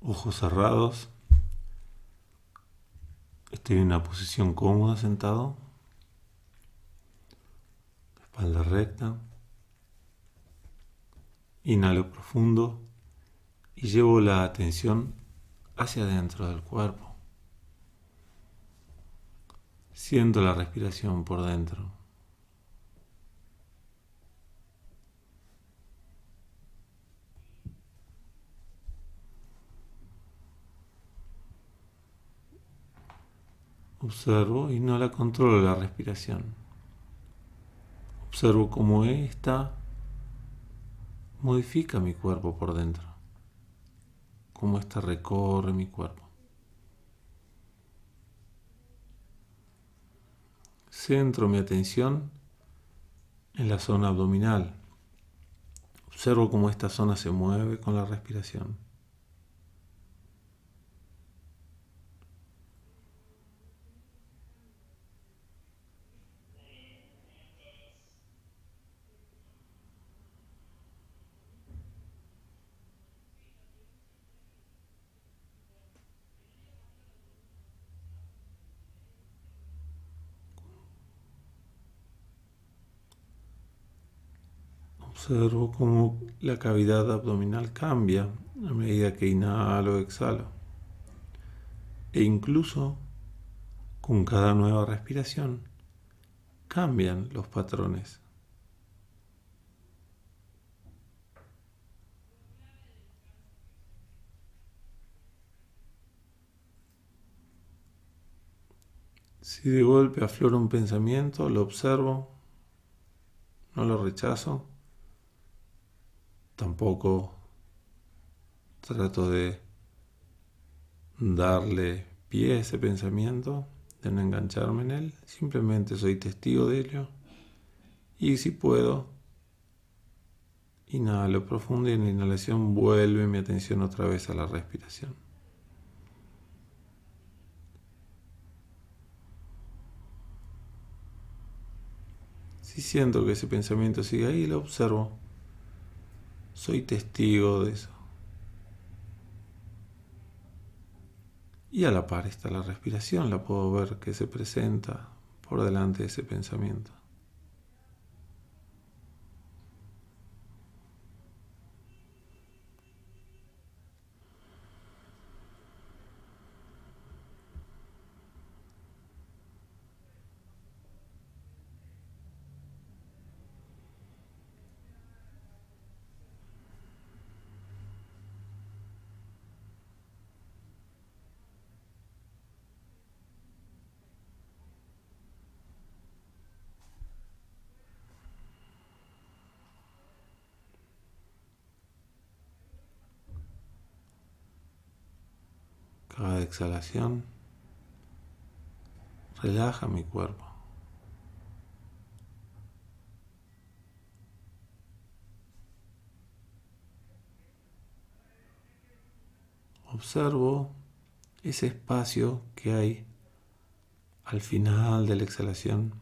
ojos cerrados. Estoy en una posición cómoda sentado, espalda recta. Inhalo profundo y llevo la atención hacia adentro del cuerpo. Siento la respiración por dentro. Observo y no la controlo la respiración. Observo cómo esta modifica mi cuerpo por dentro. Cómo esta recorre mi cuerpo. Centro mi atención en la zona abdominal. Observo cómo esta zona se mueve con la respiración. Observo cómo la cavidad abdominal cambia a medida que inhalo o exhalo. E incluso con cada nueva respiración cambian los patrones. Si de golpe aflora un pensamiento, lo observo, no lo rechazo Tampoco trato de darle pie a ese pensamiento, de no engancharme en él, simplemente soy testigo de ello. Y si puedo, inhalo profundo y en la inhalación vuelve mi atención otra vez a la respiración. Si siento que ese pensamiento sigue ahí, lo observo soy testigo de eso. Y a la par está la respiración, la puedo ver que se presenta por delante de ese pensamiento. Cada exhalación relaja mi cuerpo. Observo ese espacio que hay al final de la exhalación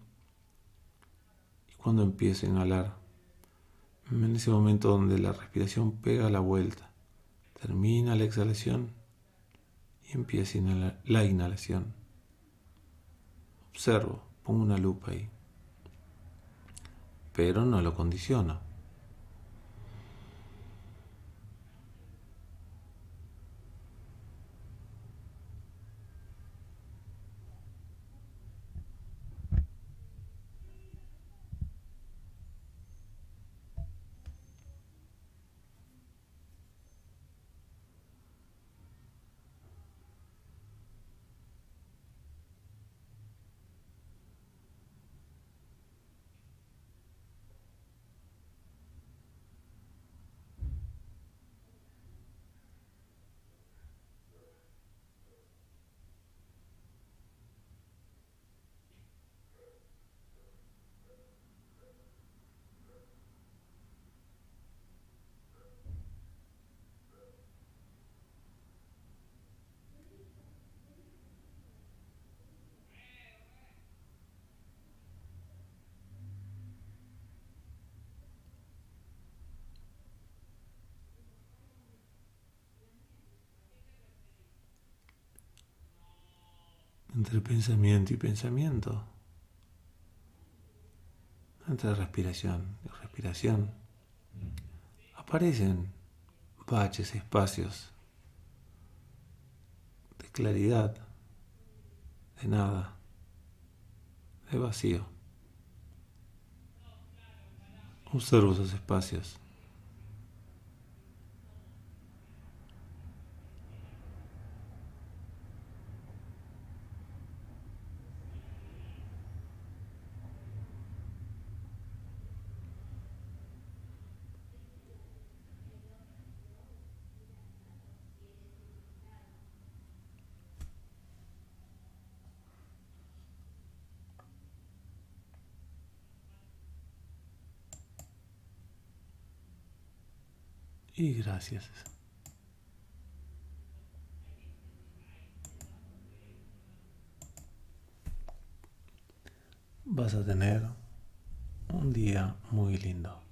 y cuando empiezo a inhalar, en ese momento donde la respiración pega la vuelta, termina la exhalación y la inhalación. Observo, pongo una lupa ahí, pero no lo condiciono. Entre pensamiento y pensamiento, entre respiración y respiración, aparecen baches, espacios de claridad, de nada, de vacío. Observo esos espacios. Y gracias. Vas a tener un día muy lindo.